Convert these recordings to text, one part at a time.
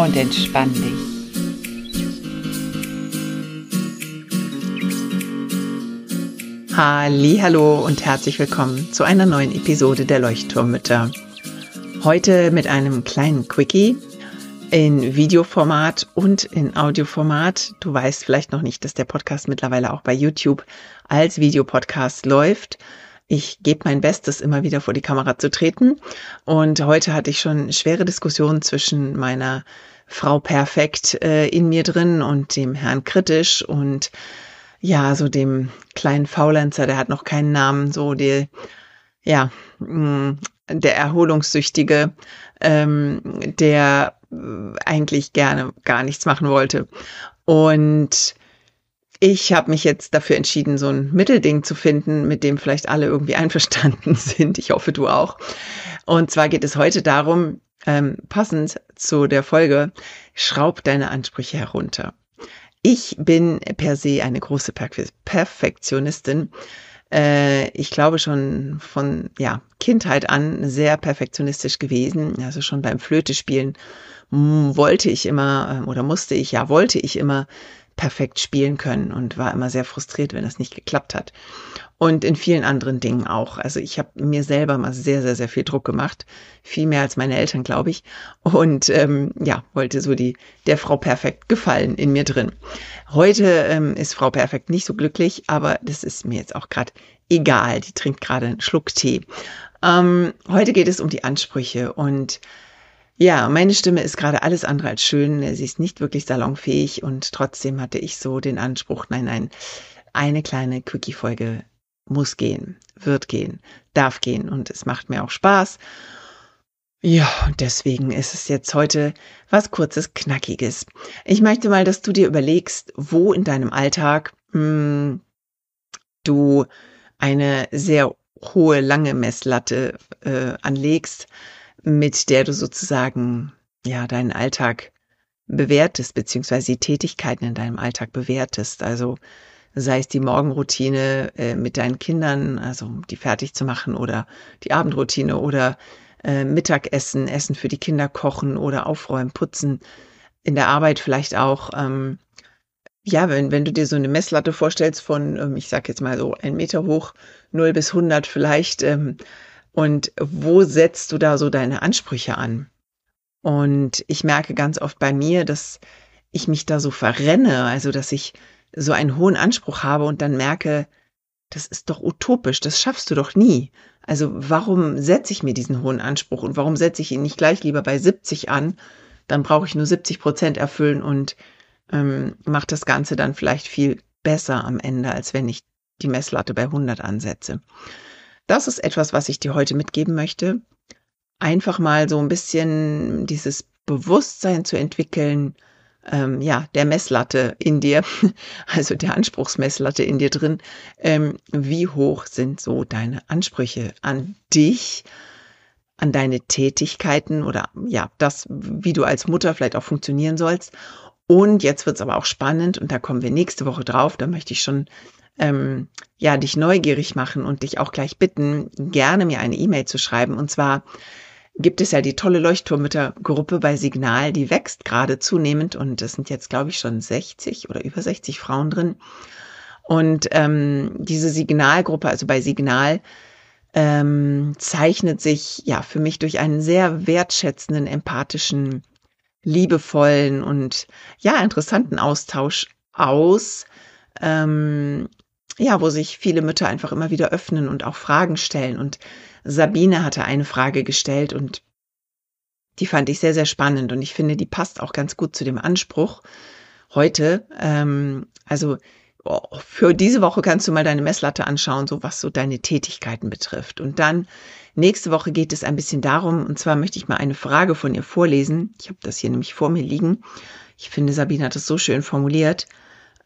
Und entspann dich. Hallo und herzlich willkommen zu einer neuen Episode der Leuchtturmmütter. Heute mit einem kleinen Quickie in Videoformat und in Audioformat. Du weißt vielleicht noch nicht, dass der Podcast mittlerweile auch bei YouTube als Videopodcast läuft. Ich gebe mein Bestes, immer wieder vor die Kamera zu treten. Und heute hatte ich schon schwere Diskussionen zwischen meiner Frau Perfekt äh, in mir drin und dem Herrn Kritisch und ja, so dem kleinen Faulenzer, der hat noch keinen Namen, so die, ja, mh, mm, der Erholungssüchtige, ähm, der eigentlich gerne gar nichts machen wollte. Und ich habe mich jetzt dafür entschieden, so ein Mittelding zu finden, mit dem vielleicht alle irgendwie einverstanden sind. Ich hoffe, du auch. Und zwar geht es heute darum, ähm, passend zu der Folge, schraub deine Ansprüche herunter. Ich bin per se eine große Perfektionistin. Äh, ich glaube schon von ja, Kindheit an sehr perfektionistisch gewesen. Also schon beim Flötespielen wollte ich immer ähm, oder musste ich, ja, wollte ich immer perfekt spielen können und war immer sehr frustriert, wenn das nicht geklappt hat. Und in vielen anderen Dingen auch. Also ich habe mir selber mal sehr, sehr, sehr viel Druck gemacht. Viel mehr als meine Eltern, glaube ich. Und ähm, ja, wollte so die der Frau Perfekt gefallen in mir drin. Heute ähm, ist Frau Perfekt nicht so glücklich, aber das ist mir jetzt auch gerade egal. Die trinkt gerade einen Schluck Tee. Ähm, heute geht es um die Ansprüche und ja, meine Stimme ist gerade alles andere als schön. Sie ist nicht wirklich salonfähig und trotzdem hatte ich so den Anspruch, nein, nein, eine kleine Quickie-Folge muss gehen, wird gehen, darf gehen und es macht mir auch Spaß. Ja, und deswegen ist es jetzt heute was kurzes, knackiges. Ich möchte mal, dass du dir überlegst, wo in deinem Alltag mh, hm, du eine sehr hohe, lange Messlatte äh, anlegst, mit der du sozusagen ja deinen Alltag bewertest, beziehungsweise die Tätigkeiten in deinem Alltag bewertest. Also sei es die Morgenroutine äh, mit deinen Kindern, also die fertig zu machen oder die Abendroutine oder äh, Mittagessen, Essen für die Kinder kochen oder aufräumen, putzen, in der Arbeit vielleicht auch. Ähm, ja, wenn, wenn du dir so eine Messlatte vorstellst von, ähm, ich sag jetzt mal so ein Meter hoch, 0 bis 100 vielleicht, ähm, und wo setzt du da so deine Ansprüche an? Und ich merke ganz oft bei mir, dass ich mich da so verrenne, also dass ich so einen hohen Anspruch habe und dann merke, das ist doch utopisch, das schaffst du doch nie. Also warum setze ich mir diesen hohen Anspruch und warum setze ich ihn nicht gleich lieber bei 70 an? Dann brauche ich nur 70 Prozent erfüllen und ähm, mache das Ganze dann vielleicht viel besser am Ende, als wenn ich die Messlatte bei 100 ansetze. Das ist etwas, was ich dir heute mitgeben möchte. Einfach mal so ein bisschen dieses Bewusstsein zu entwickeln, ähm, ja, der Messlatte in dir, also der Anspruchsmesslatte in dir drin. Ähm, wie hoch sind so deine Ansprüche an dich, an deine Tätigkeiten oder ja, das, wie du als Mutter vielleicht auch funktionieren sollst. Und jetzt wird's aber auch spannend und da kommen wir nächste Woche drauf. Da möchte ich schon ähm, ja dich neugierig machen und dich auch gleich bitten, gerne mir eine E-Mail zu schreiben. Und zwar gibt es ja die tolle Leuchtturmüttergruppe bei Signal, die wächst gerade zunehmend und es sind jetzt, glaube ich, schon 60 oder über 60 Frauen drin. Und ähm, diese Signalgruppe, also bei Signal, ähm, zeichnet sich ja für mich durch einen sehr wertschätzenden, empathischen, liebevollen und ja interessanten Austausch aus. Ähm, ja, wo sich viele Mütter einfach immer wieder öffnen und auch Fragen stellen. Und Sabine hatte eine Frage gestellt und die fand ich sehr, sehr spannend und ich finde, die passt auch ganz gut zu dem Anspruch heute. Ähm, also für diese Woche kannst du mal deine Messlatte anschauen, so was so deine Tätigkeiten betrifft. Und dann nächste Woche geht es ein bisschen darum, und zwar möchte ich mal eine Frage von ihr vorlesen. Ich habe das hier nämlich vor mir liegen. Ich finde, Sabine hat das so schön formuliert.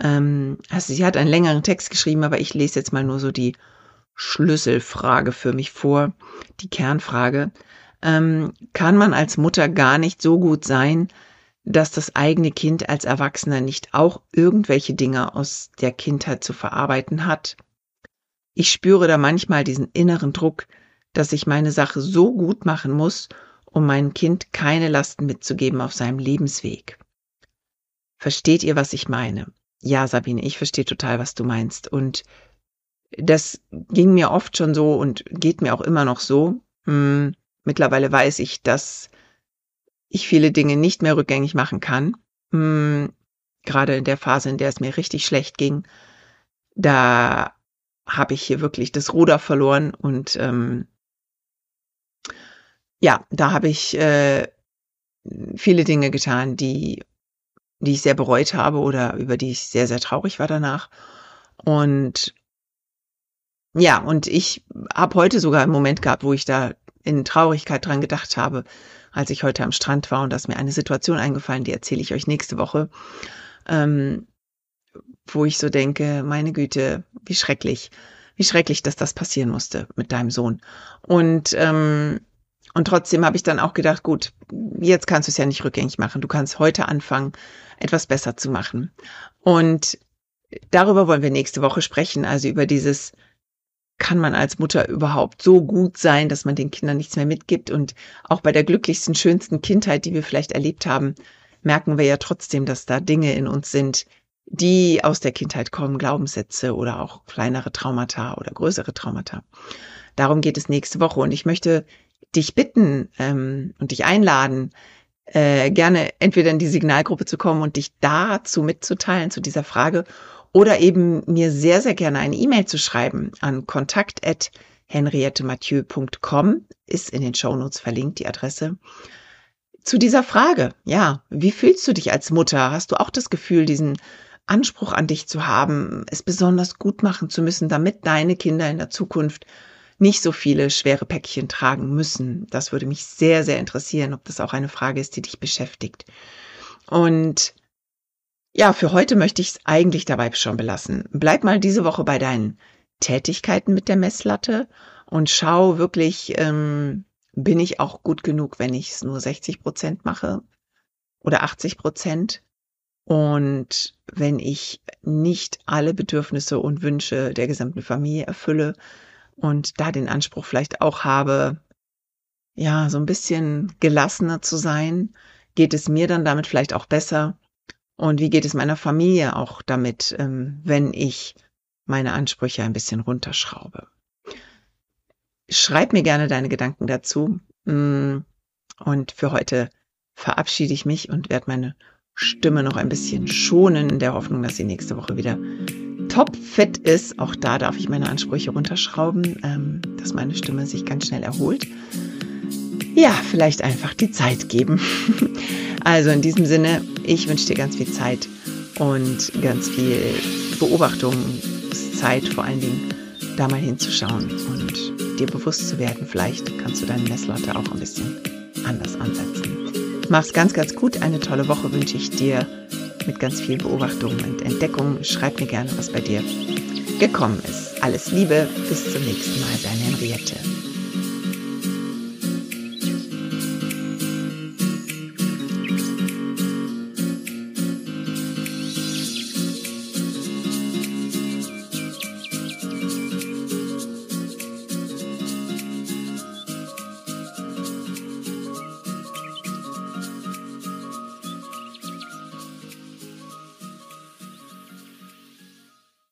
Ähm, also sie hat einen längeren Text geschrieben, aber ich lese jetzt mal nur so die Schlüsselfrage für mich vor, die Kernfrage. Ähm, kann man als Mutter gar nicht so gut sein, dass das eigene Kind als Erwachsener nicht auch irgendwelche Dinge aus der Kindheit zu verarbeiten hat? Ich spüre da manchmal diesen inneren Druck, dass ich meine Sache so gut machen muss, um meinem Kind keine Lasten mitzugeben auf seinem Lebensweg. Versteht ihr, was ich meine? Ja, Sabine, ich verstehe total, was du meinst. Und das ging mir oft schon so und geht mir auch immer noch so. Hm, mittlerweile weiß ich, dass ich viele Dinge nicht mehr rückgängig machen kann. Hm, gerade in der Phase, in der es mir richtig schlecht ging, da habe ich hier wirklich das Ruder verloren und ähm, ja, da habe ich äh, viele Dinge getan, die, die ich sehr bereut habe oder über die ich sehr, sehr traurig war danach. Und ja, und ich habe heute sogar einen Moment gehabt, wo ich da in Traurigkeit dran gedacht habe, als ich heute am Strand war und da ist mir eine Situation eingefallen, die erzähle ich euch nächste Woche, ähm, wo ich so denke, meine Güte, wie schrecklich, wie schrecklich, dass das passieren musste mit deinem Sohn. Und ähm, und trotzdem habe ich dann auch gedacht, gut, jetzt kannst du es ja nicht rückgängig machen. Du kannst heute anfangen, etwas besser zu machen. Und darüber wollen wir nächste Woche sprechen, also über dieses kann man als Mutter überhaupt so gut sein, dass man den Kindern nichts mehr mitgibt? Und auch bei der glücklichsten, schönsten Kindheit, die wir vielleicht erlebt haben, merken wir ja trotzdem, dass da Dinge in uns sind, die aus der Kindheit kommen, Glaubenssätze oder auch kleinere Traumata oder größere Traumata. Darum geht es nächste Woche. Und ich möchte dich bitten ähm, und dich einladen, äh, gerne entweder in die Signalgruppe zu kommen und dich dazu mitzuteilen, zu dieser Frage, oder eben mir sehr, sehr gerne eine E-Mail zu schreiben an kontakt.henriettemathieu.com, ist in den Shownotes verlinkt, die Adresse. Zu dieser Frage, ja, wie fühlst du dich als Mutter? Hast du auch das Gefühl, diesen Anspruch an dich zu haben, es besonders gut machen zu müssen, damit deine Kinder in der Zukunft nicht so viele schwere Päckchen tragen müssen? Das würde mich sehr, sehr interessieren, ob das auch eine Frage ist, die dich beschäftigt. Und ja, für heute möchte ich es eigentlich dabei schon belassen. Bleib mal diese Woche bei deinen Tätigkeiten mit der Messlatte und schau wirklich, ähm, bin ich auch gut genug, wenn ich es nur 60 Prozent mache oder 80 Prozent? Und wenn ich nicht alle Bedürfnisse und Wünsche der gesamten Familie erfülle und da den Anspruch vielleicht auch habe, ja, so ein bisschen gelassener zu sein, geht es mir dann damit vielleicht auch besser und wie geht es meiner Familie auch damit, ähm, wenn ich meine Ansprüche ein bisschen runterschraube? Schreib mir gerne deine Gedanken dazu. Mm, und für heute verabschiede ich mich und werde meine Stimme noch ein bisschen schonen, in der Hoffnung, dass sie nächste Woche wieder topfit ist. Auch da darf ich meine Ansprüche runterschrauben, ähm, dass meine Stimme sich ganz schnell erholt. Ja, vielleicht einfach die Zeit geben. Also in diesem Sinne, ich wünsche dir ganz viel Zeit und ganz viel Beobachtungszeit vor allen Dingen, da mal hinzuschauen und dir bewusst zu werden. Vielleicht kannst du deine Messlatte auch ein bisschen anders ansetzen. Mach's ganz, ganz gut. Eine tolle Woche wünsche ich dir mit ganz viel Beobachtung und Entdeckung. Schreib mir gerne, was bei dir gekommen ist. Alles Liebe, bis zum nächsten Mal, deine Henriette.